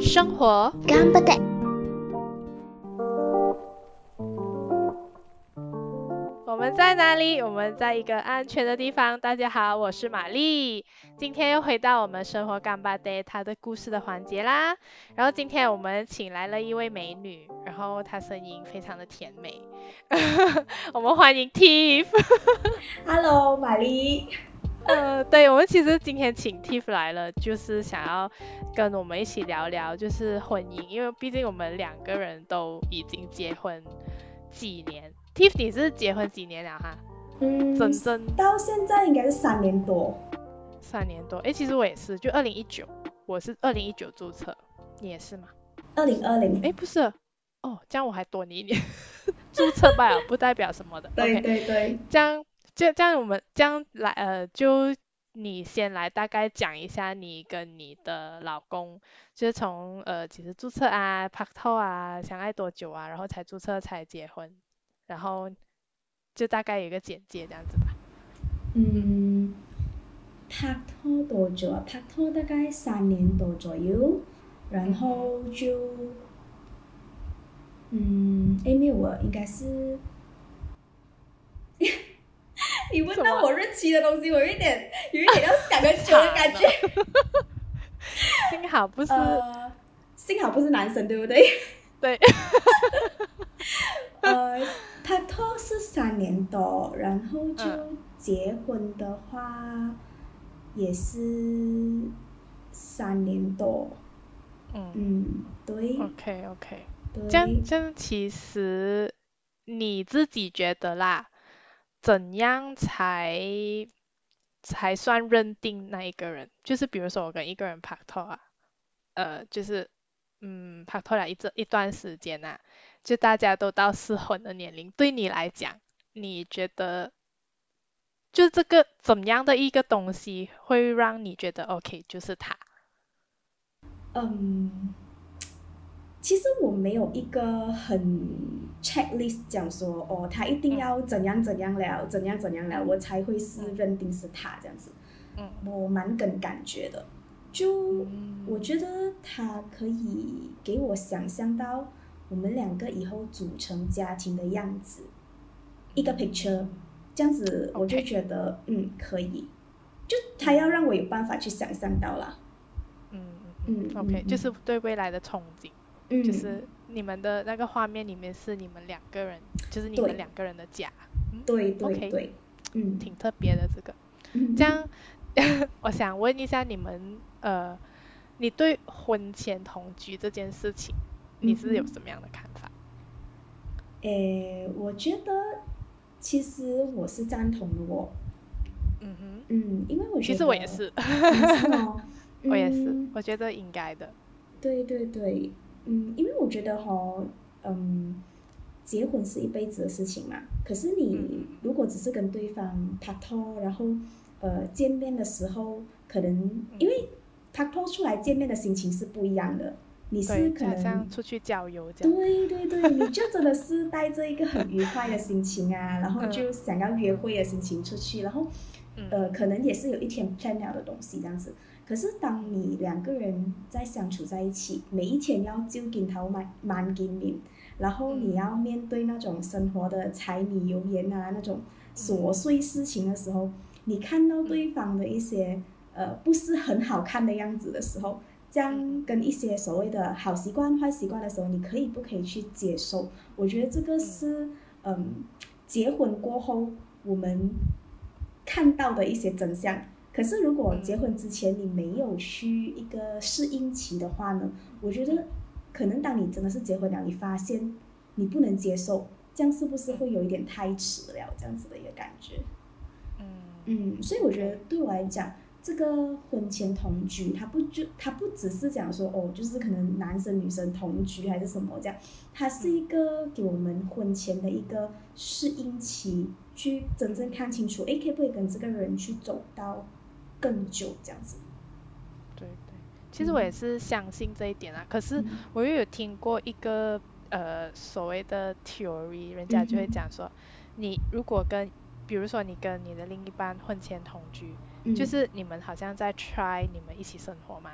生活干不得。我们在哪里？我们在一个安全的地方。大家好，我是玛丽。今天又回到我们生活干巴爹他的故事的环节啦。然后今天我们请来了一位美女，然后她声音非常的甜美。我们欢迎 Tiff。Hello，玛丽。呃，对，我们其实今天请 Tiff 来了，就是想要跟我们一起聊聊，就是婚姻，因为毕竟我们两个人都已经结婚几年。Tiff，你是结婚几年了哈？嗯，真正到现在应该是三年多。三年多，诶，其实我也是，就二零一九，我是二零一九注册，你也是吗？二零二零。诶，不是，哦，这样我还多你一年，注册罢了，不代表什么的。对 OK，对对。这样，这这样我们这样来，呃，就你先来大概讲一下你跟你的老公，就是从呃其实注册啊，拍拖啊，相爱多久啊，然后才注册才结婚，然后就大概有一个简介这样子吧。嗯，拍拖多久啊？拍拖大概三年多左右，然后就，嗯，诶，没有啊，应该是。你问到我日期的东西，我有一点有一点要想很久的 感觉。幸好不是，呃，幸好不是男生，对不对？对，呃，拍拖是三年多，然后就嗯结婚的话也是三年多。嗯嗯，对，OK OK，对。这样这样其实你自己觉得啦，怎样才才算认定那一个人？就是比如说我跟一个人拍拖啊，呃，就是嗯拍拖了一这一段时间啊，就大家都到适婚的年龄，对你来讲，你觉得就这个怎么样的一个东西会让你觉得 OK，就是他？嗯，其实我没有一个很 checklist 讲说哦，他一定要怎样怎样了，怎样怎样了，我才会是认定是他这样子。嗯我蛮跟感觉的，就嗯。我觉得他可以给我想象到我们两个以后组成家庭的样子，一个 picture，这样子我就觉得嗯可以，就他要让我有办法去想象到啦，嗯嗯嗯，OK，嗯就是对未来的憧憬。嗯，就是你们的那个画面里面是你们两个人，就是你们两个人的家，对对对，嗯，挺特别的这个。嗯。这样，我想问一下你们，呃，你对婚前同居这件事情，你是有什么样的看法？诶，我觉得其实我是赞同的哦，嗯哼，嗯，因为我觉得其实我也是，是哦 我也是嗯，我觉得应该的。对对对，嗯，因为我觉得哈，嗯，结婚是一辈子的事情嘛。可是嗯你如果只是跟对方拍拖，然后呃见面的时候，可能嗯因为拍拖出来见面的心情是不一样的，你是，可能。出去郊游这样。对对对，你就真的是带着一个很愉快的心情啊，然后嗯就想要约会的心情出去，然后嗯呃，可能也是有一天 plan 了的东西这样子。可是当你两个人在相处在一起，每一天要就跟头慢慢见面，然后你嗯要面对那种生活的柴米油盐啊那种琐碎事情的时候，你看到对方的一些呃不是很好看的样子的时候，这样跟一些所谓的好习惯、坏习惯的时候，你可以不可以去接受？我觉得这个是嗯，结婚过后我们看到的一些真相。可是如果嗯结婚之前你没有去一个适应期的话呢，我觉得可能当你真的是结婚了，你发现你不能接受，这样是不是会有一点太迟了？这样子的一个感觉。嗯嗯，所以我觉得对我来讲，这个婚前同居，它不就它不只是讲说哦，就是可能男生女生同居还是什么这样，它是一个给我们婚前的一个适应期，去真正看清楚，诶，可不可以跟这个人去走到更久这样子。对对，其实我也是相信这一点啊。可是我又有听过一个呃所谓的 theory，人家就会讲说，你如果跟，比如说你跟你的另一半婚前同居，就是你们好像在 try 你们一起生活嘛，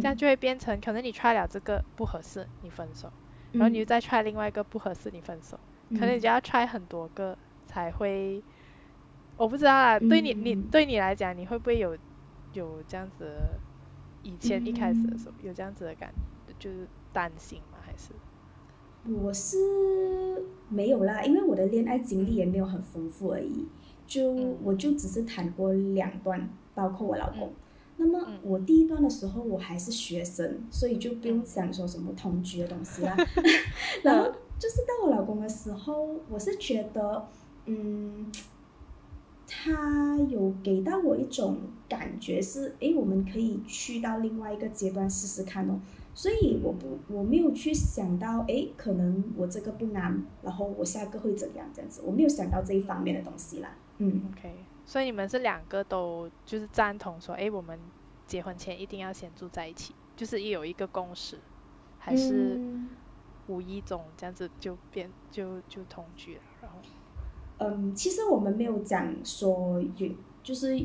这样就会变成可能你 try 了这个不合适，你分手，然后你又再 try 另外一个不合适，你分手，可能你就要 try 很多个才会，我不知道啦，对你你对你来讲，你会不会有有这样子，以前一开始的时候有这样子的感，就是担心吗？还是？我是没有啦，因为我的恋爱经历也没有很丰富而已，就我就只是谈过两段，包括我老公。那么我第一段的时候我还是学生，所以就不用想说什么同居的东西啦。然后就是到我老公的时候，我是觉得，嗯，他有给到我一种感觉是，哎，我们可以去到另外一个阶段试试看哦。所以我不我没有去想到，哎，可能我这个不难，然后我下个会怎样这样子，我没有想到这一方面的东西啦。嗯，OK。所以你们是两个都就是赞同说，哎，我们结婚前一定要先住在一起，就是有一个共识，还是无意中这样子就变就就同居了，然后。嗯，其实我们没有讲说有，就是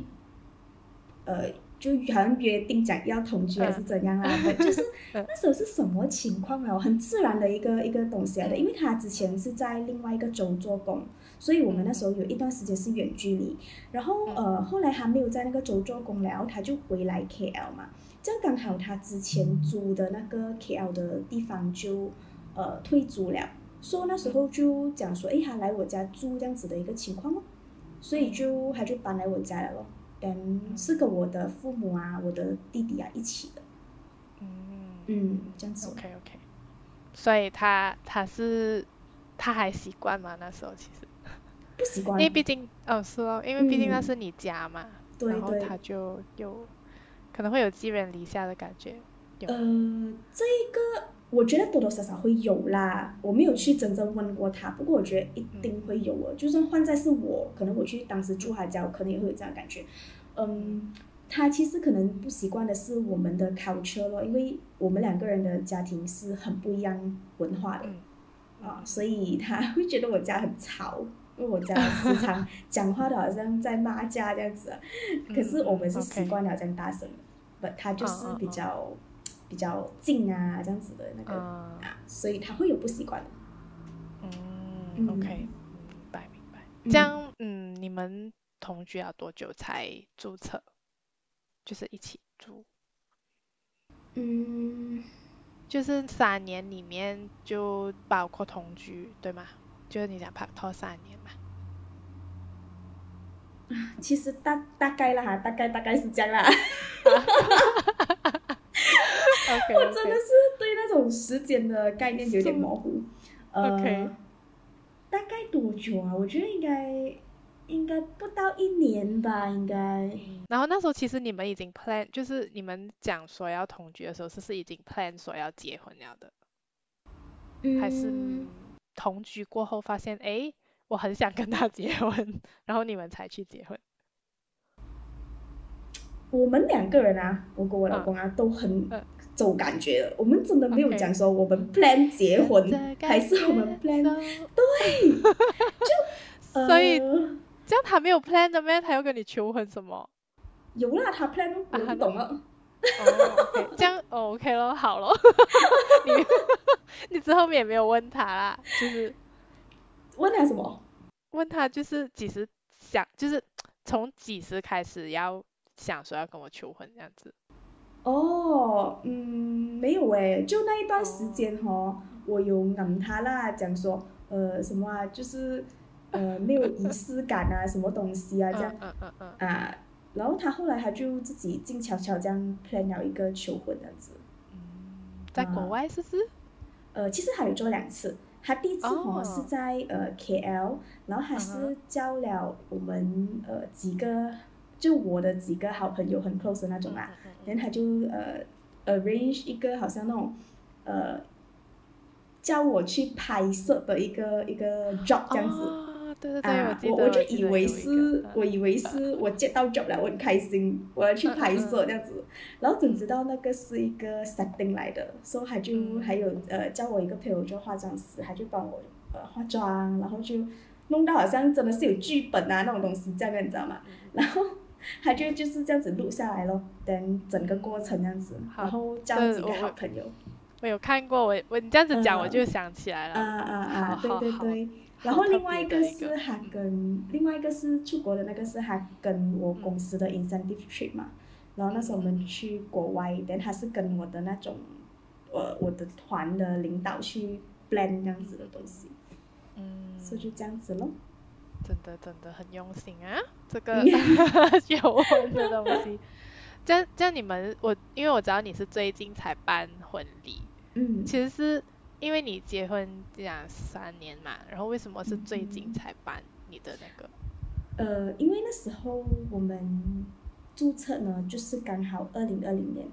呃。就好像约定讲要同居还是怎样啊？就是 那时候是什么情况啊？很自然的一个一个东西来的，因为他之前是在另外一个州做工，所以我们那时候有一段时间是远距离。然后呃，后来他没有在那个州做工了，然后他就回来 KL 嘛。这样刚好他之前租的那个 KL 的地方就呃退租了，所以那时候就讲说，哎，他来我家住这样子的一个情况哦，所以就他就搬来我家了咯。嗯是跟我的父母啊，我的弟弟啊一起的。嗯嗯，这样子。OK OK。所以他他是他还习惯吗？那时候其实不习惯，因为毕竟哦是哦，因为毕竟那是你家嘛，然后他就有可能会有寄人篱下的感觉。呃，这个。我觉得多多少少会有啦，我没有去真正问过他，不过我觉得一定会有哦。就算换在是我，可能我去当时住他家，我可能也会有这样感觉。嗯，他其实可能不习惯的是我们的 culture 咯，因为我们两个人的家庭是很不一样文化的啊，所以他会觉得我家很吵，因为我家时常讲话的好像在骂架这样子。可是我们是习惯了这样大声，不，他就是比较。比较近啊，这样子的那个啊，所以他会有不习惯的。嗯，OK，明白明白。这样，嗯，你们同居要多久才注册？就是一起住？嗯，就是三年里面就包括同居，对吗？就是你讲拍拖三年嘛。啊其实大大概啦哈，大概大概是这样啦。我真的是对那种时间的概念有点模糊。呃，大概多久啊？我觉得应该应该不到一年吧，应该。然后那时候其实你们已经 plan，就是你们讲说要同居的时候，是是已经 plan 说要结婚了的，嗯还是同居过后发现哎，我很想跟他结婚，然后你们才去结婚？我们两个人啊，我跟我老公啊，都很。走感觉，我们真的没有讲说我们 plan 结婚，还是我们 plan 对，就所以这样他没有 plan 的咩？他要跟你求婚什么？有啦，他 plan 我不懂了。哦，这样 OK 咯，好咯。你 你之后面也没有问他啦，就是问他什么？问他就是几时想，就是从几时开始要想说要跟我求婚这样子。哦，嗯，没有诶，就那一段时间哈，我有问他啦，讲说，呃，什么啊，就是，呃，没有仪式感啊，什么东西啊，这样，嗯嗯嗯啊，然后他后来他就自己静悄悄这样 plan 了一个求婚这样子。嗯，在国外是不是？呃，其实还有做两次，他第一次哈是在呃 KL，然后还是叫了我们呃几个。就我的几个好朋友很 close 的那种啊，然后他就呃 arrange 一个好像那种呃叫我去拍摄的一个一个 job 这样子啊，对对对，我我就以为是我以为是我接到 job 了，我很开心，我要去拍摄这样子，然后怎知道那个是一个 setting 来的，所以他就还有呃叫我一个朋友做化妆师，他就帮我呃化妆，然后就。弄到好像真的是有剧本啊那种东西这样的，你知道吗？然后他就就是这样子录下来咯，等整个过程这样子，然后交几个好朋友。我有看过，我我你这样子讲我就想起来了。啊啊啊！对对对。然后另外一个是他跟另外一个是出国的那个是他跟我公司的 incentive trip 嘛，然后那时候我们去国外，但他是跟我的那种，呃我的团的领导去 plan 这样子的东西。嗯。所以就这样子咯。真的真的很用心啊，这个 有我的东西。这样这样你们我因为我知道你是最近才办婚礼，嗯，其实是因为你结婚这样三年嘛，然后为什么是最近才办你的那个？呃，因为那时候我们注册呢，就是刚好二零二零年，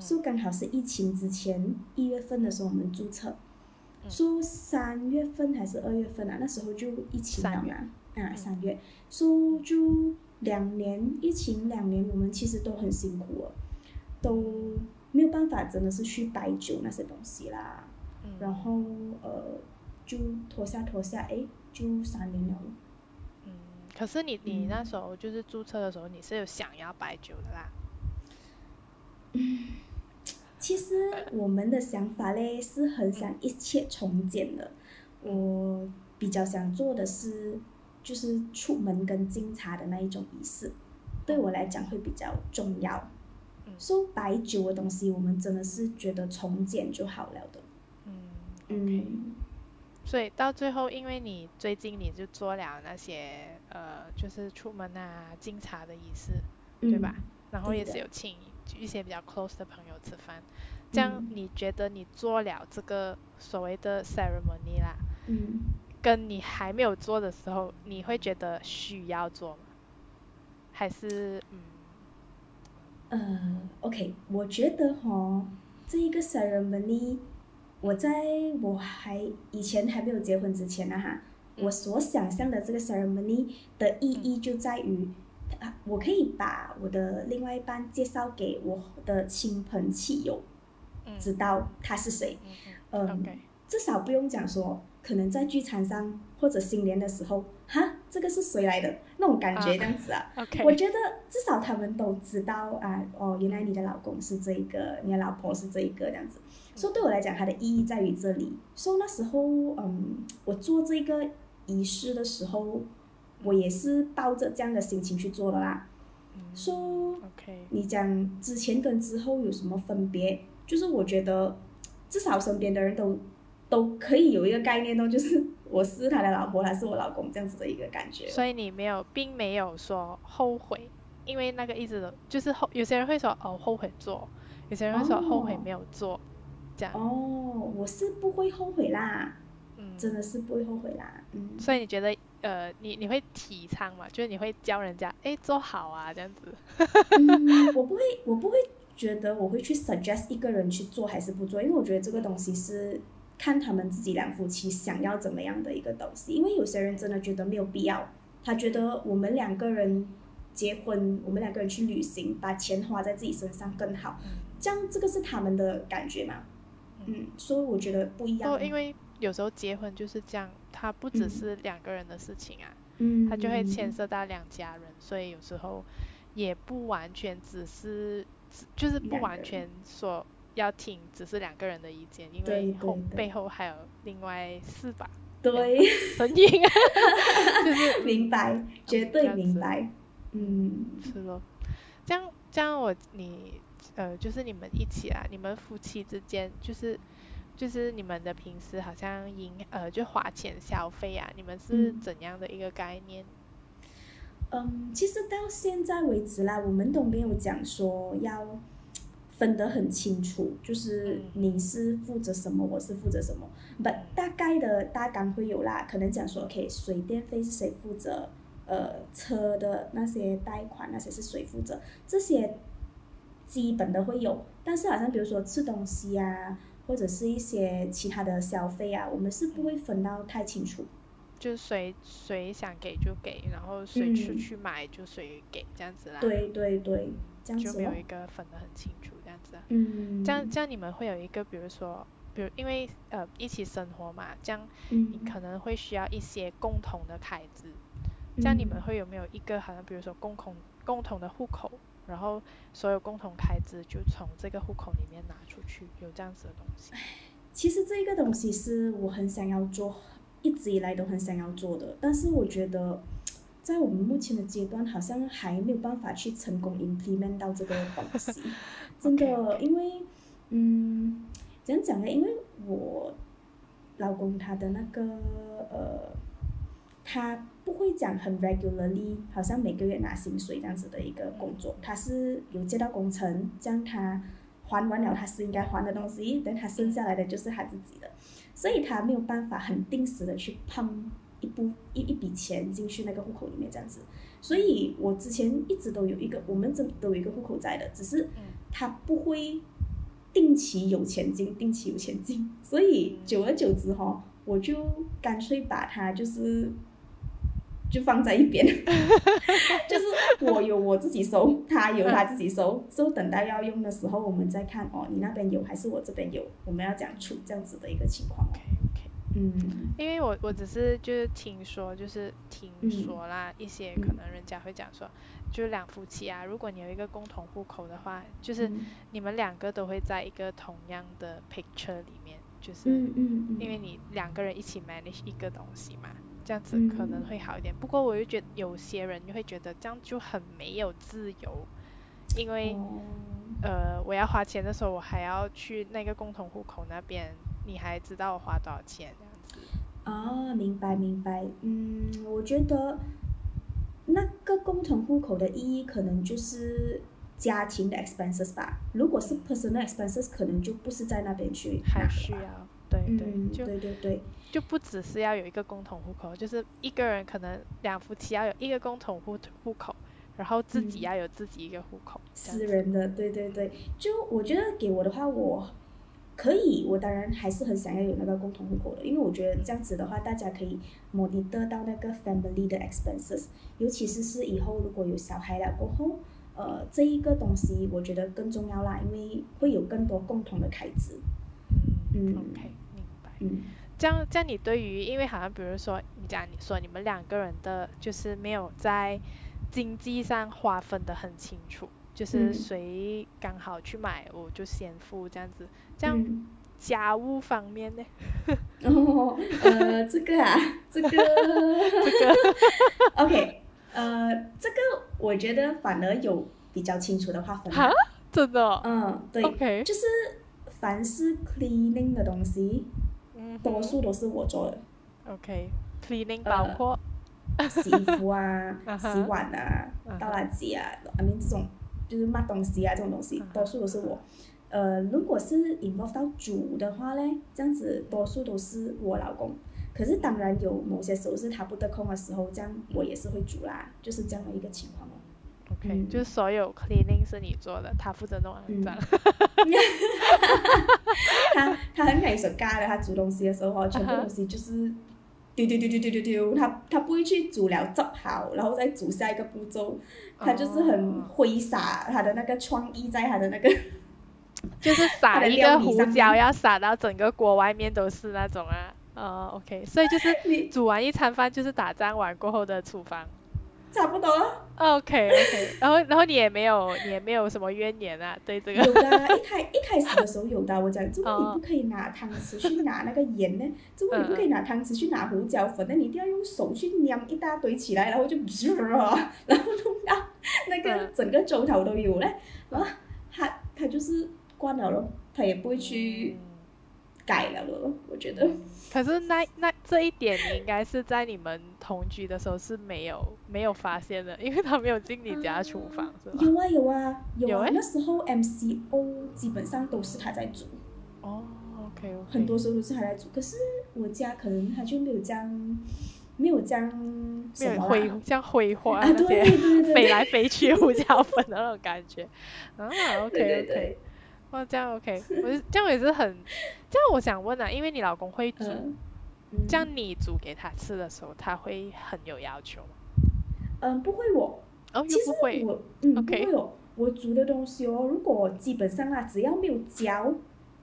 说刚好是疫情之前一月份的时候我们注册，说三月份还是二月份啊？那时候就疫情了嘛，啊三月，说就。两年疫情两年，我们其实都很辛苦了，都没有办法，真的是去摆酒那些东西啦。然后呃，就拖下拖下，哎，就三年了。嗯，可是你你那时候就是注册的时候，你是有想要白酒的啦。嗯，其实我们的想法嘞是很想一切从简的。我比较想做的是。就是出门跟敬茶的那一种仪式，对我来讲会比较重要。说白酒的东西，我们真的是觉得从简就好了的。嗯嗯。所以到最后，因为你最近你就做了那些呃，就是出门啊敬茶的仪式，对吧？然后也是有请一些比较 close 的朋友吃饭。这样你觉得你做了这个所谓的 ceremony 啦？嗯。跟你还没有做的时候，你会觉得需要做吗？还是嗯？呃，OK，我觉得哈，这一个 ceremony，我在我还以前还没有结婚之前呢哈，我所想象的这个 ceremony 的意义就在于，我可以把我的另外一半介绍给我的亲朋戚友，知道他是谁，嗯，至少不用讲说。可能在聚餐上或者新年的时候，哈，这个是谁来的那种感觉这样子啊？我觉得至少他们都知道啊，哦，原来你的老公是这一个，你的老婆是这一个这样子。所以对我来讲，它的意义在于这里。所以那时候，嗯，我做这个仪式的时候，我也是抱着这样的心情去做的啦。说，OK，，你讲之前跟之后有什么分别？就是我觉得至少身边的人都。都可以有一个概念哦，就是 我是他的老婆，他是我老公这样子的一个感觉。所以你没有，并没有说后悔，因为那个一直都就是后，有些人会说哦后悔做，有些人会说后悔没有做，这样。哦，我是不会后悔啦，嗯，真的是不会后悔啦，嗯。所以你觉得呃，你你会提倡嘛？就是你会教人家哎做好啊这样子。嗯，我不会，我不会觉得我会去 suggest 一个人去做还是不做，因为我觉得这个东西是。看他们自己两夫妻想要怎么样的一个东西，因为有些人真的觉得没有必要，他觉得我们两个人结婚，我们两个人去旅行，把钱花在自己身上更好，这样这个是他们的感觉嘛？嗯，所以我觉得不一样。哦，因为有时候结婚就是这样，它不只是两个人的事情啊，嗯，它就会牵涉到两家人，所以有时候也不完全只是，就是不完全说。要听只是两个人的意见，因为后背后还有另外四把对声音，就是明白，绝对明白，嗯，是咯。这样这样我你呃就是你们一起啊，你们夫妻之间就是就是你们的平时好像银呃就花钱消费啊，你们是怎样的一个概念？嗯，其实到现在为止啦，我们都没有讲说要。分得很清楚，就是你是负责什么，我是负责什么。不，大概的大纲会有啦，可能讲说，OK，水电费是谁负责？呃，车的那些贷款那些是谁负责？这些基本的会有，但是好像比如说吃东西啊，或者是一些其他的消费啊，我们是不会分到太清楚。就谁谁想给就给，然后谁出去买就谁给这样子啦。对对对，这样子。就没有一个分得很清楚。嗯，这样这样你们会有一个，比如说，比如因为呃一起生活嘛，这样嗯你可能会需要一些共同的开支，这样你们嗯。会有没有一个好像比如说共同共同的户口，然后所有共同开支就从这个户口里面拿出去，有这样子的东西？其实这个东西是我很想要做，一直以来都很想要做的，但是我觉得，在我们目前的阶段，好像还没有办法去成功 implement 到这个东西。真的，因为，嗯，怎样讲呢？因为我老公他的那个呃，他不会讲很 regularly，好像每个月拿薪水这样子的一个工作，他是有接到工程，这样他。还完了他是应该还的东西，等他剩下来的就是他自己的，所以他没有办法很定时的去碰一部一一笔钱进去那个户口里面这样子，所以我之前一直都有一个，我们这都有一个户口在的，只是他不会定期有钱进，定期有钱进，所以久而久之哈，我就干脆把它就是。就放在一边，就是我有我自己收，他有他自己收，收等到要用的时候，我们再看哦，你那边有还是我这边有，我们要这样处这样子的一个情况。嗯，因为我我只是就是听说，就是听说啦，一些可能人家会讲说，就是两夫妻啊，如果你有一个共同户口的话，就是你们两个都会在一个同样的 picture 里面，就是因为你两个人一起 manage 一个东西嘛。这样子可能会好一点，不过我又觉得有些人就会觉得这样就很没有自由，因为呃我要花钱的时候，我还要去那个共同户口那边，你还知道我花多少钱。啊，明白明白，嗯，我觉得那个共同户口的意义可能就是家庭的 expenses 吧，如果是 personal expenses，可能就不是在那边去还需要。对对，就对对对，就不只是要有一个共同户口，就是一个人可能两夫妻要有一个共同户户口，然后自己要有自己一个户口。私人的，对对对，就我觉得给我的话，我可以，我当然还是很想要有那个共同户口的，因为我觉得这样子的话，大家可以 monitor 到那个 family 的 expenses，尤其是是以后如果有小孩了过后，呃，这一个东西我觉得更重要啦，因为会有更多共同的开支。嗯，OK，明白。嗯，这样，这样你对于，因为好像比如说，你讲你说你们两个人的，就是没有在经济上划分的很清楚，就是谁刚好去买，我就先付这样子。这样家务方面呢？哦，呃，这个啊，这个，这个，OK，呃，这个我觉得反而有比较清楚的划分。啊？真的？嗯，对，OK，就是。凡是 cleaning 的东西，嗯多数都是我做的。OK，cleaning 包括洗衣服啊、洗碗啊、倒垃圾啊，I mean 这种就是抹东西啊这种东西，多数都是我。呃，如果是 involve 到煮的话呢，这样子多数都是我老公。可是当然有某些时候是他不得空的时候，这样我也是会煮啦，就是这样的一个情况哦。OK，就是所有 cleaning 是你做的，他负责弄肮脏。他他很爱手干的，他煮东西的时候，全部东西就是丢丢丢丢丢丢丢，他他不会去煮了做好，然后再煮下一个步骤，他就是很挥洒他的那个创意在他的那个，就是撒一个胡椒要撒到整个锅外面都是那种啊，哦，OK，所以就是煮完一餐饭就是打仗完过后的厨房。差不多了。OK OK，然后然后你也没有你也没有什么怨言啊，对这个。有的，一开一开始的时候有的，我讲，怎么你不可以拿汤匙去拿那个盐呢？怎么你不可以拿汤匙去拿胡椒粉那你一定要用手去捏一大堆起来，然后就，然后弄到 那个整个粥头都有嘞。然后他他就是惯了咯，他也不会去。改了了，我觉得。可是那那这一点，你应该是在你们同居的时候是没有没有发现的，因为他没有进你家厨房，是吧？有啊有啊有啊，那时候 MCO 基本上都是他在煮。哦，OK OK。很多时候都是他在煮，可是我家可能他就没有这样，没有这样什么挥这样挥霍啊，对对对，飞来飞去胡椒粉的那种感觉。啊，OK OK。哇，这样 OK，我这样也是很，这样我想问啊，因为你老公会煮，这样你煮给他吃的时候，他会很有要求吗？嗯，不会我，哦，又不会，我，嗯，不会哦，我煮的东西哦，如果基本上啊，只要没有嚼，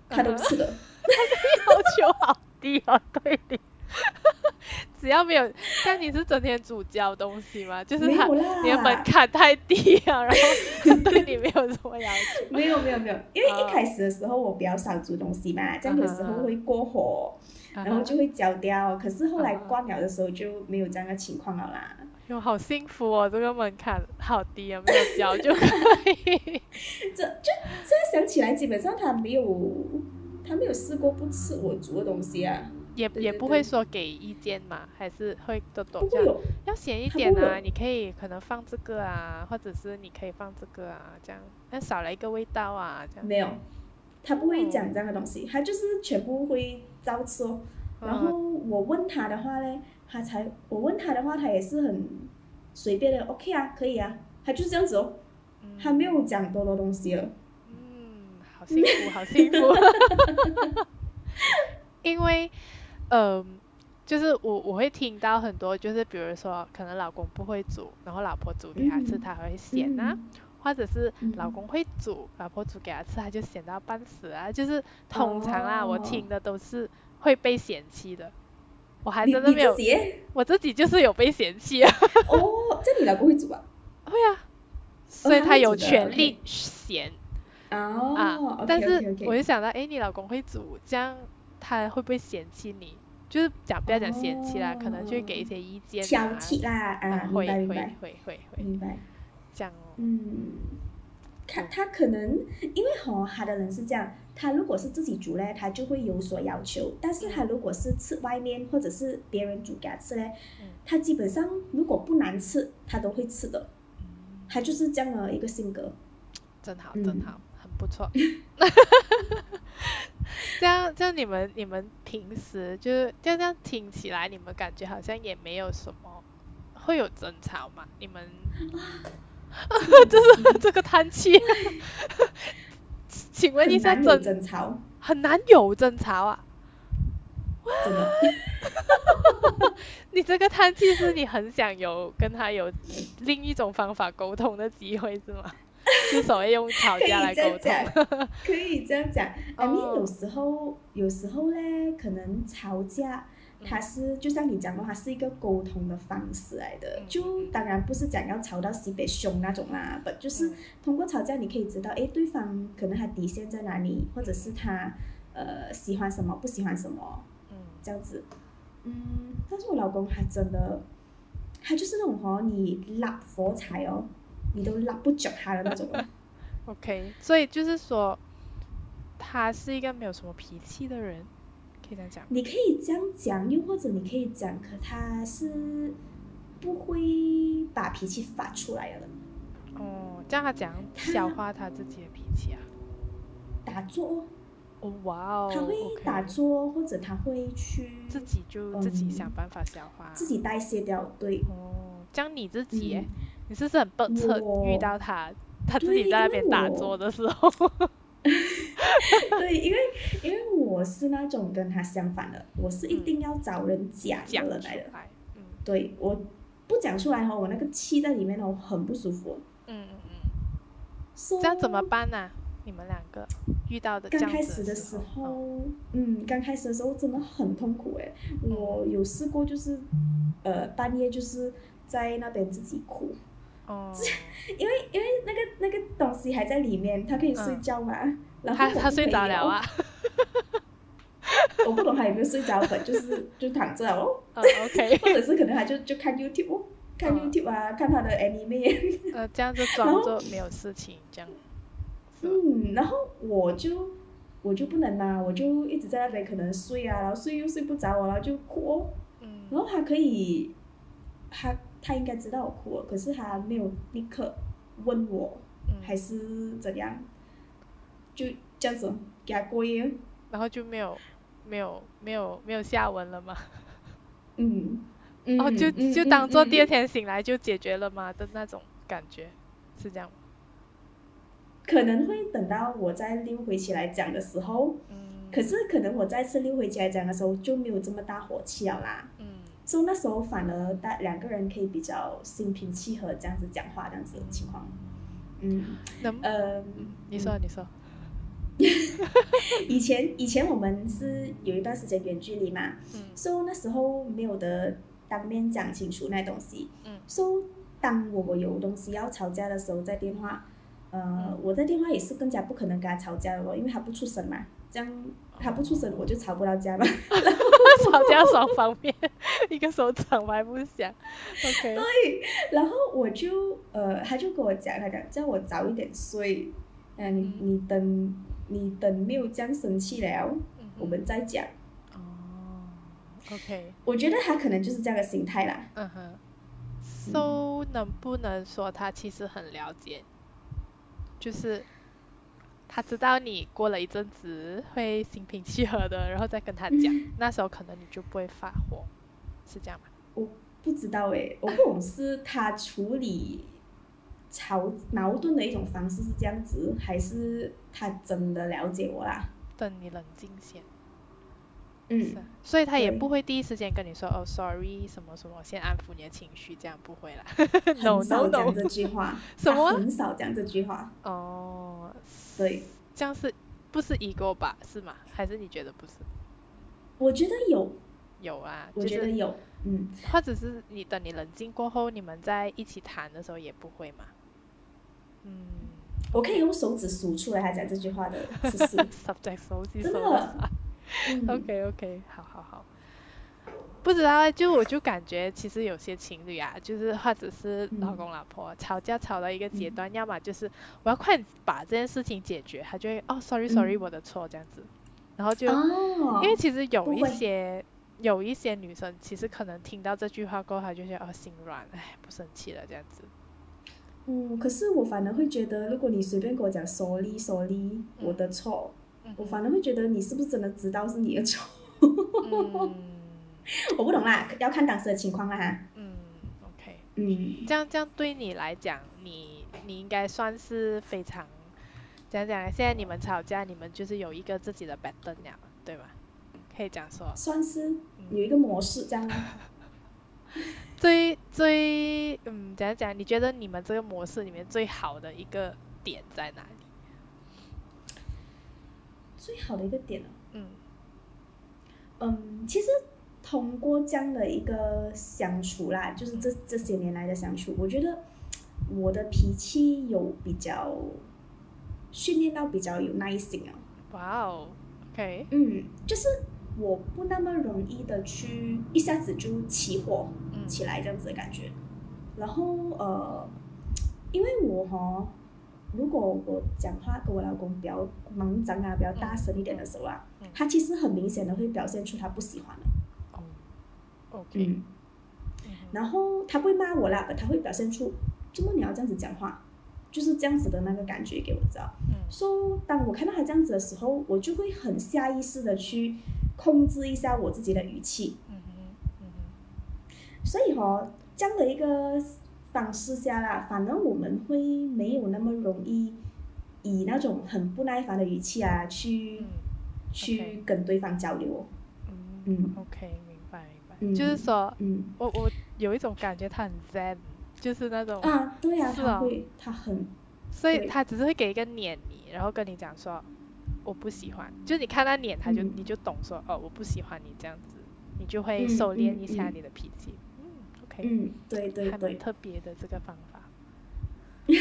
他都吃的。他的。要求好低哦，对你，只要没有，但你是整天煮焦东西吗？就是他你的门槛太低啊，然后对你没有什么要求。没有没有没有，因为一开始的时候我比较少煮东西嘛，这样有时候会过火，然后就会焦掉。可是后来关了的时候就没有这样的情况了啦。哟，好幸福哦，这个门槛好低啊，没有焦就可以。这就现在想起来，基本上他没有。他没有试过不吃我煮的东西啊，也也不会说给意见嘛，还是会多多这样，要咸一点啊，你可以可能放这个啊，或者是你可以放这个啊，这样，那少了一个味道啊，这样。没有，他不会讲这样的东西，他就是全部会照吃哦。然后我问他的话呢，他才我问他的话，他也是很随便的，OK 啊，可以啊，他就是这样子哦，他没有讲多多东西了。嗯，好幸福，好幸福，因为，嗯，就是我我会听到很多，就是比如说，可能老公不会煮，然后老婆煮给他吃，他会嫌啊，或者是老公会煮，老婆煮给他吃，他就嫌到半死啊，就是通常啊，我听的都是会被嫌弃的，我还真的没有，我自己就是有被嫌弃啊。哦，这你老公会煮啊？会啊，所以他有权利嫌。啊，但是我就想到，哎，你老公会煮，这样他会不会嫌弃你？就是讲不要讲嫌弃啦，可能就会给一些意见。挑剔啦，啊，会会会会会，明白。这样哦。嗯，看他可能因为吼，他的人是这样，他如果是自己煮嘞，他就会有所要求；但是他如果是吃外面或者是别人煮给他吃嘞，他基本上如果不难吃，他都会吃的。他就是这样的一个性格。真好，真好。不错，这样这样你们你们平时就是这样这样听起来，你们感觉好像也没有什么会有争吵嘛？你们，就 是这个叹气，请问一下，争吵很难有争吵啊？真的，你这个叹气是你很想有跟他有另一种方法沟通的机会是吗？是所谓用吵架来沟通，可以这样讲。I mean，有时候，有时候嘞，可能吵架，它是就像你讲的，它是一个沟通的方式来的。就当然不是讲要吵到西北凶那种啦，不就是通过吵架，你可以知道，哎，对方可能他底线在哪里，或者是他呃喜欢什么，不喜欢什么，嗯，这样子。嗯，但是我老公他真的，他就是那种哦，你拉佛财哦。你都拉不着他的那种。OK，所以就是说，他是一个没有什么脾气的人，可以这样讲。你可以这样讲，又或者你可以讲，可他是不会把脾气发出来的。哦，这样他讲消化他自己的脾气啊？打坐。哦，哇哦。他会打坐，或者他会去自己就自己想办法消化，自己代谢掉。对。哦，这样你自己。你是不是很笨测遇到他，他自己在那边打坐的时候？对，因为 因为我是那种跟他相反的，我是一定要找人讲的人来的。嗯，对，我不讲出来哈，我那个气在里面哦，很不舒服。嗯嗯嗯。这样怎么办呢？你们两个遇到的刚开始的时候，嗯，刚开始的时候真的很痛苦哎，我有试过，就是呃半夜就是在那边自己哭。哦，因为因为那个那个东西还在里面，他可以睡觉嘛？然后他睡着了啊！我不懂他有没有睡着，本就是就躺着哦。OK，或者是可能他就就看 YouTube，看 YouTube 啊，看他的 Anime。呃，这样子装作没有事情这样。嗯，然后我就我就不能啦，我就一直在那边可能睡啊，然后睡又睡不着，然后就哭。嗯，然后他可以，他。他应该知道我哭了，可是他没有立刻问我，还是怎样，就这样子给他过夜，然后就没有没有没有没有下文了吗？嗯，哦，就就当做第二天醒来就解决了嘛的那种感觉，是这样吗？可能会等到我再溜回起来讲的时候，嗯，可是可能我再次溜回起来讲的时候就没有这么大火气了啦，嗯。所以那时候反而大两个人可以比较心平气和这样子讲话这样子的情况，嗯，能呃，你说你说，以前以前我们是有一段时间远距离嘛，嗯。所以那时候没有得当面讲清楚那东西。嗯。所以当我我有东西要吵架的时候，在电话，呃，嗯。我在电话也是更加不可能跟他吵架的咯，因为他不出声嘛，这样他不出声我就吵不到架嘛。吵架双方面，一个手掌还不响。OK，然后我就呃，他就跟我讲，他讲叫我早一点睡，呃，你你等你等没有这样生气了，嗯我们再讲。哦，OK，我觉得他可能就是这样的心态啦。嗯哼，So 能不能说他其实很了解，就是他知道你过了一阵子会心平气和的，然后再跟他讲，那时候可能你就不会发火，是这样吗？我不知道诶，我不懂是他处理吵矛盾的一种方式是这样子，还是他真的了解我啦？等你冷静先，嗯所以他也不会第一时间跟你说哦，sorry 什么什么，先安抚你的情绪，这样不会啦。no no no，这句话，什么他很少讲这句话。哦，对，这样是不是 ego 吧？是吗？还是你觉得不是？我觉得有，有啊，我觉得有，嗯，或者是你等你冷静过后，你们在一起谈的时候也不会嘛？嗯我可以用手指数出来他讲这句话的次 数。，subject 熟悉真的 OK OK，好好好。不知道，就我就感觉其实有些情侣啊，就是或者是老嗯。公老婆、吵架吵到一个阶段，要么就是我要快把这件事情解决，他就会哦，sorry sorry，、嗯我的错这样子，然后就、哦，因为其实有一些有一些女生，其实可能听到这句话过后，她就觉得哦心软，哎不生气了这样子。嗯，可是我反而会觉得，如果你随便跟我讲 sorry sorry，我的错，嗯我反而会觉得你是不是真的知道是你的错？嗯 我不懂啦，要看当时的情况啦哈。嗯，OK，嗯，这样这样对你来讲，你你应该算是非常，怎样讲？现在你们吵架，你们就是有一个自己的 pattern 了，对吧？可以这样说。算是有一个模式这样。最最嗯，怎样讲？你觉得你们这个模式里面最好的一个点在哪里？最好的一个点哦，嗯嗯，其实通过这样的一个相处啦，就是这这些年来的相处，我觉得我的脾气有比较训练到比较有耐心啊。哇哦，OK，嗯，就是我不那么容易的去一下子就起火嗯起来这样子的感觉。然后呃，因为我哈，如果我讲话跟我老公比较忙张啊，比较大声一点的时候啊，嗯他其实很明显的会表现出他不喜欢的。哦，OK，嗯，然后他不会骂我啦，他会表现出，怎么你要这样子讲话，就是这样子的那个感觉给我知道。嗯说、当我看到他这样子的时候，我就会很下意识的去控制一下我自己的语气。嗯哼嗯所以哦，这样的一个方式下啦，反而我们会没有那么容易以那种很不耐烦的语气啊，去、嗯去跟对方交流哦。嗯嗯，OK，明白明白，嗯就是说嗯我我有一种感觉他很 zen，就是那种，啊，对呀、是哦他会，他很所以他只是会给一个脸你，然后跟你讲说我不喜欢，就你看他脸，他就、嗯你就懂说哦我不喜欢你这样子，你就会嗯收敛嗯一下嗯你的脾气。嗯，OK，、嗯，对对对。特别的这个方法。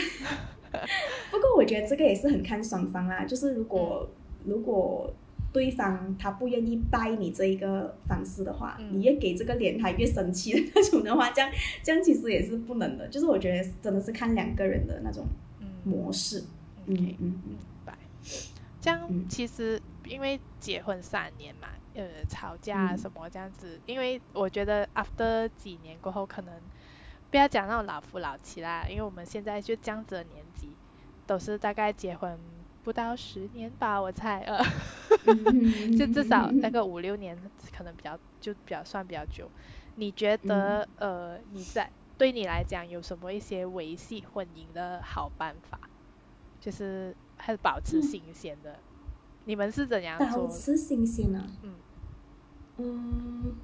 不过我觉得这个也是很看双方啦，就是如果、嗯如果对方他不愿意拜你这一个方式的话，嗯你越给这个脸，他越生气的那种的话，这样这样其实也是不能的。就是我觉得真的是看两个人的那种嗯模式。嗯嗯明白。这样嗯其实因为结婚三年嘛，呃，吵架什么这样子，因为我觉得 after 几年过后，可能不要讲那种老夫老妻啦，因为我们现在就这样子的年纪，都是大概结婚不到十年吧，我猜，呃，嗯就至少那个五六年，可能比较就比较算比较久。你觉得呃你在对你来讲有什么一些维系婚姻的好办法？就是还是保持嗯新鲜的。你们是怎样保？持新鲜啊。嗯嗯，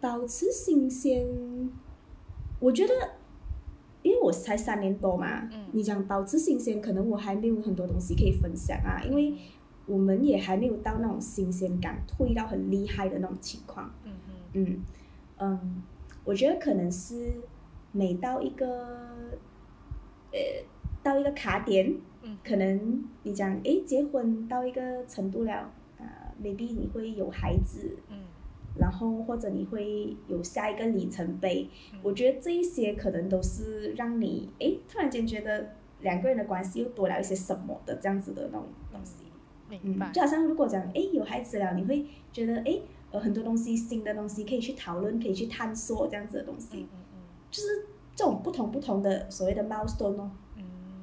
保持新鲜，我觉得，因为我才三年多嘛，嗯。你讲保持新鲜，可能我还没有很多东西可以分享啊，因为我们也还没有到那种新鲜感退到很厉害的那种情况。嗯哼，嗯嗯，我觉得可能是每到一个呃到一个卡点，嗯。可能你讲诶结婚到一个程度了，啊、m a y b e 你会有孩子，嗯然后或者你会有下一个里程碑，嗯我觉得这一些可能都是让你诶突然间觉得两个人的关系又多了一些什么的这样子的那种东西。明嗯，白。就好像如果讲诶有孩子了，你会觉得诶呃很多东西新的东西可以去讨论，可以去探索这样子的东西，嗯嗯就是这种不同不同的所谓的 milestone 哦，嗯，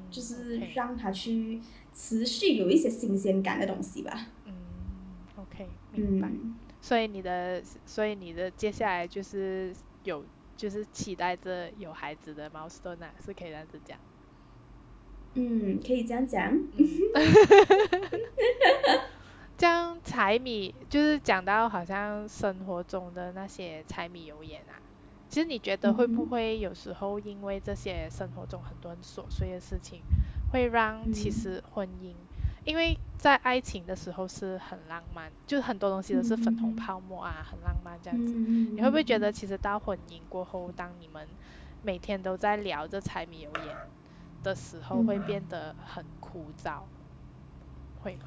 就是让他去持续有一些新鲜感的东西吧。嗯，OK，明白。嗯。所以你的，所以你的接下来就是有，就是期待着有孩子的 milestone 啊，是可以这样子讲。嗯，可以这样讲。嗯，这样柴米就是讲到好像生活中的那些柴米油盐啊，其实你觉得会不会有时候因为这些生活中很多很琐碎的事情，会让其嗯实婚姻，因为在爱情的时候是很浪漫，就是很多东西都是粉红嗯泡沫啊，很浪漫这样子。嗯你会不会觉得其实到婚姻过后，当你们每天都在聊着柴米油盐的时候，会嗯变得很枯燥？会吗？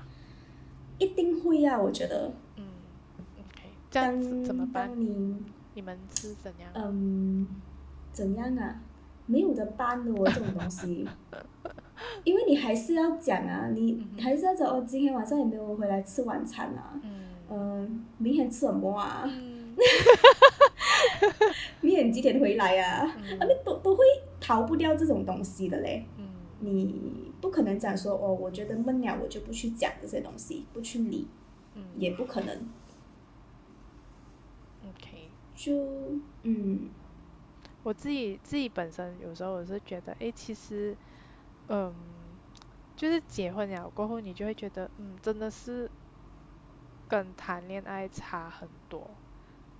一定会啊？我觉得，嗯，OK，这样子怎么办？你你们是怎样？嗯怎样啊？没有的办的哦，这种东西，因为你还是要讲啊，你还是要讲哦，今天晚上也没有回来吃晚餐啊，嗯嗯，明天吃什么啊？嗯 明天几点回来啊？嗯啊，你都都会逃不掉这种东西的嘞。嗯你不可能讲说哦，我觉得闷了，我就不去讲这些东西，不去理，嗯也不可能。，OK。就嗯我自己自己本身有时候我是觉得，诶，其实，嗯，就是结婚了过后，你就会觉得，嗯，真的是跟谈恋爱差很多，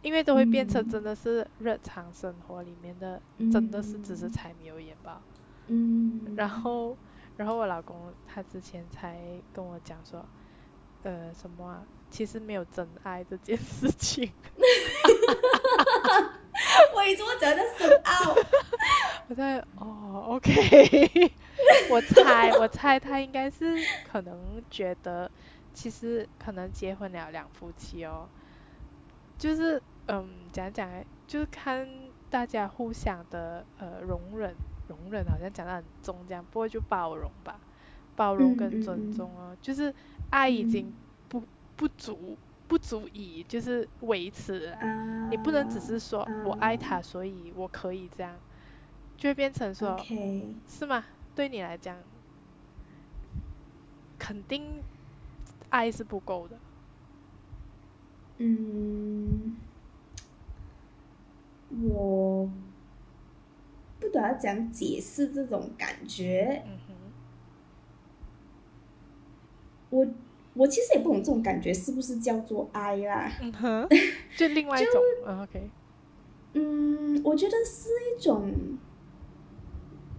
因为都会变成嗯真的是日常生活里面的，嗯真的是只是柴米油盐吧。嗯，然后，然后我老公他之前才跟我讲说，呃，什么啊，其实没有真爱这件事情。我也这么讲的深奥。我在哦，OK，我猜我猜他应该是可能觉得，其实可能结婚了两夫妻哦，就是嗯讲讲，就是看大家互相的呃容忍，容忍好像讲得很重这样，不过就包容吧，包容嗯跟尊重哦，就是。爱已经嗯。不不足不足以就是维持你不能只是说我爱啊他，所以我可以这样，就会变成。说，是吗？对你来讲，肯定爱是不够的。嗯，我不懂要怎样解释这种感觉。嗯哼，我我其实也不懂这种感觉是不是叫做爱啦。嗯哼，就另外一 种，嗯，OK，嗯，我觉得是一种，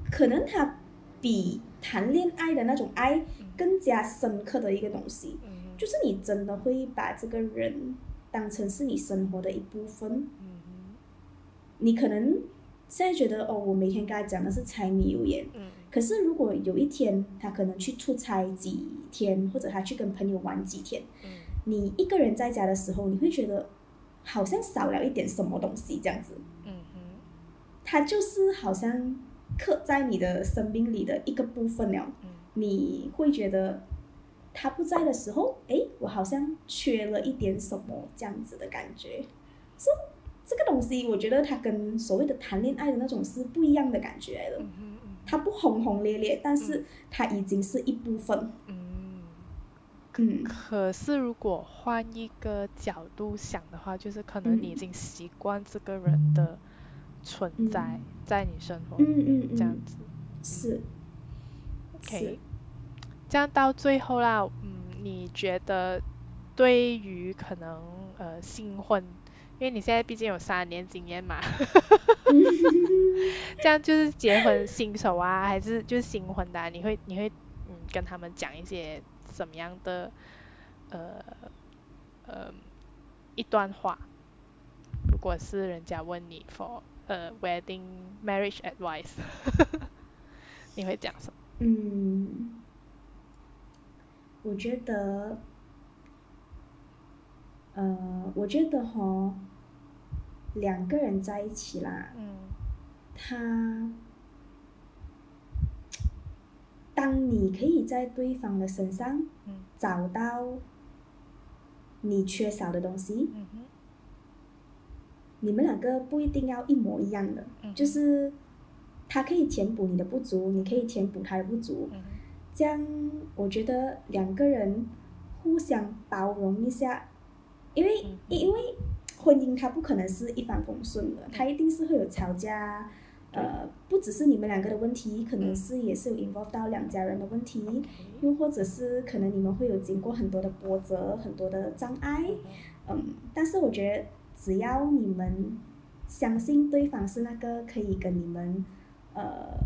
可能它比谈恋爱的那种爱更加深刻的一个东西，就是你真的会把这个人当成是你生活的一部分。你可能现在觉得哦，我每天跟他讲的是柴米油盐，嗯。可是如果有一天他可能去出差几天，或者他去跟朋友玩几天，嗯。你一个人在家的时候，你会觉得好像少了一点什么东西这样子。嗯哼，它就是好像刻在你的生命里的一个部分了。嗯你会觉得他不在的时候，哎，我好像缺了一点什么这样子的感觉。所以这个东西，我觉得它跟所谓的谈恋爱的那种是不一样的感觉的。它不轰轰烈烈，但是它已经是一部分。嗯。嗯可是如果换一个角度想的话，就是可能你已嗯经习惯这个人的存嗯。在在你生活嗯里面嗯。嗯，这样子。是 OK，这样到最后啦，嗯，你觉得对于可能呃新婚，因为你现在毕竟有三年经验嘛，这样就是结婚新手啊，还是就是新婚的啊、你会你会嗯跟他们讲一些什么样的呃呃一段话，如果是人家问你 for 呃 wedding marriage advice，你会讲什么？嗯，我觉得，呃，我觉得哈，两个人在一起啦，嗯他，当你可以在对方的身上嗯找到你缺少的东西，嗯哼你们两个不一定要一模一样的，嗯。就是他可以填补你的不足，你可以填补他的不足，嗯。这样我觉得两个人互相包容一下，因为嗯。因为婚姻它不可能是一帆风顺的，它一定是会有吵架，呃，不只是你们两个的问题，可能嗯是也是有 involve 到两家人的问题又或者是可能你们会有经过很多的波折，很多的障碍，嗯，但是我觉得只要你们相信对方是那个可以跟你们呃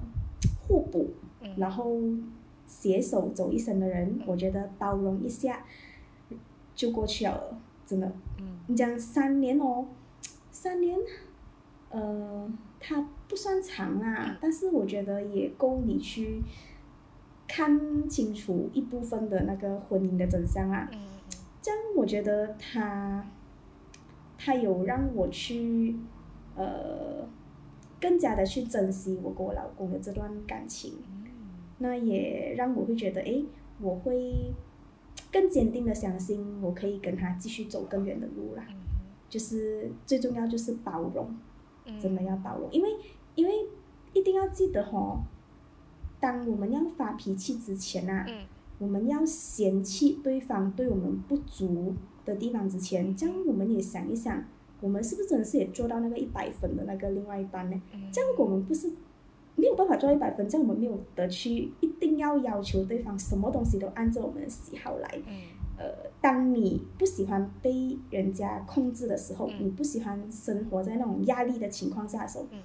互补，嗯然后携手走一生的人，嗯我觉得包容一下就过去了，真的。嗯你讲三年哦，三年，呃，它不算长啊嗯，但是我觉得也够你去看清楚一部分的那个婚姻的真相啊。嗯这样我觉得他，他有让我去，呃，更加的去珍惜我跟我老公的这段感情，嗯那也让我会觉得，诶，我会更坚定的相信我可以跟他继续走更远的路啦。嗯就是最重要就是包容，嗯。真的要包容，因为因为一定要记得吼，当我们要发脾气之前啊，嗯。我们要嫌弃对方对我们不足的地方之前，这样我们也想一想，我们是不是真的是也做到那个一百分的那个另外一半呢？嗯这样我们不是没有办法做到一百分，这样我们没有得去一定要要求对方什么东西都按照我们的喜好来。嗯呃，当你不喜欢被人家控制的时候，嗯你不喜欢生活在那种压力的情况下的时候，嗯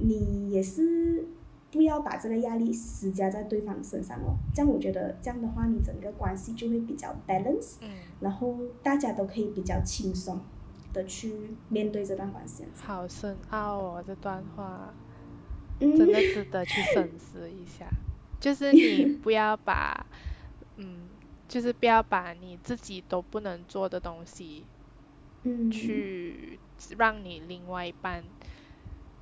你也是不要把这个压力施加在对方身上哦。这样我觉得这样的话，你整个关系就会比较 balance，嗯然后大家都可以比较轻松的去面对这段关系。好深奥哦，这段话嗯，真的值得去深思一下。就是你 不要把，嗯，就是不要把你自己都不能做的东西，嗯去让你另外一半，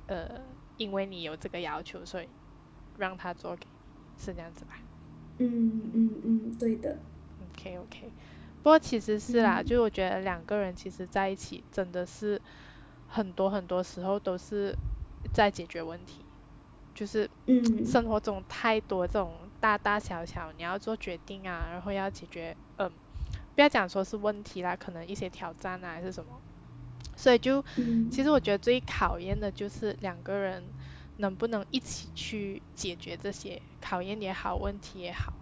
呃，因为你有这个要求，所以让他做是这样子吧。嗯嗯嗯，对的，？OK OK。不过其实是啦，嗯。就我觉得两个人其实在一起真的是很多很多时候都是在解决问题，就是嗯。生活中太多这种大大小小你要做决定啊，然后要解决，嗯，不要讲说是问题啦，可能一些挑战啊还是什么，所以就嗯，其实我觉得最考验的就是两个人能不能一起去解决这些考验也好，问题也好，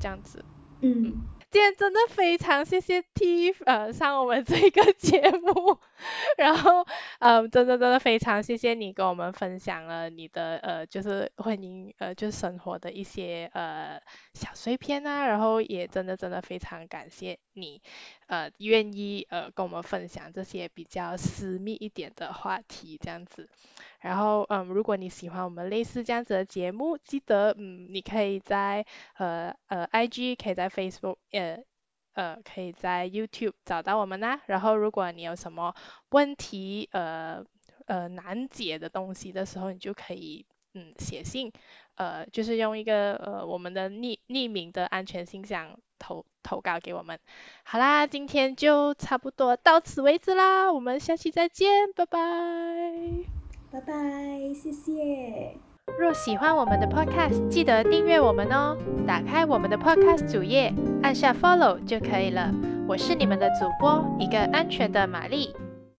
这样子。嗯今天真的非常谢谢 T 呃上我们这个节目，然后呃真的真的非常谢谢你跟我们分享了你的呃就是婚姻呃就是生活的一些呃小碎片啊，然后也真的真的非常感谢你呃愿意呃跟我们分享这些比较私密一点的话题这样子。然后，嗯，如果你喜欢我们类似这样子的节目，记得，嗯，你可以在呃呃 IG，可以在 Facebook，呃呃，可以在 YouTube 找到我们啦。然后，如果你有什么问题，呃呃难解的东西的时候，你就可以嗯写信，呃，就是用一个呃我们的匿匿名的安全信箱投投稿给我们。好啦，今天就差不多到此为止啦，我们下期再见，拜拜。拜拜，谢谢。若喜欢我们的 Podcast，记得订阅我们哦。打开我们的 Podcast 主页，按下 Follow 就可以了。我是你们的主播，一个安全的玛丽。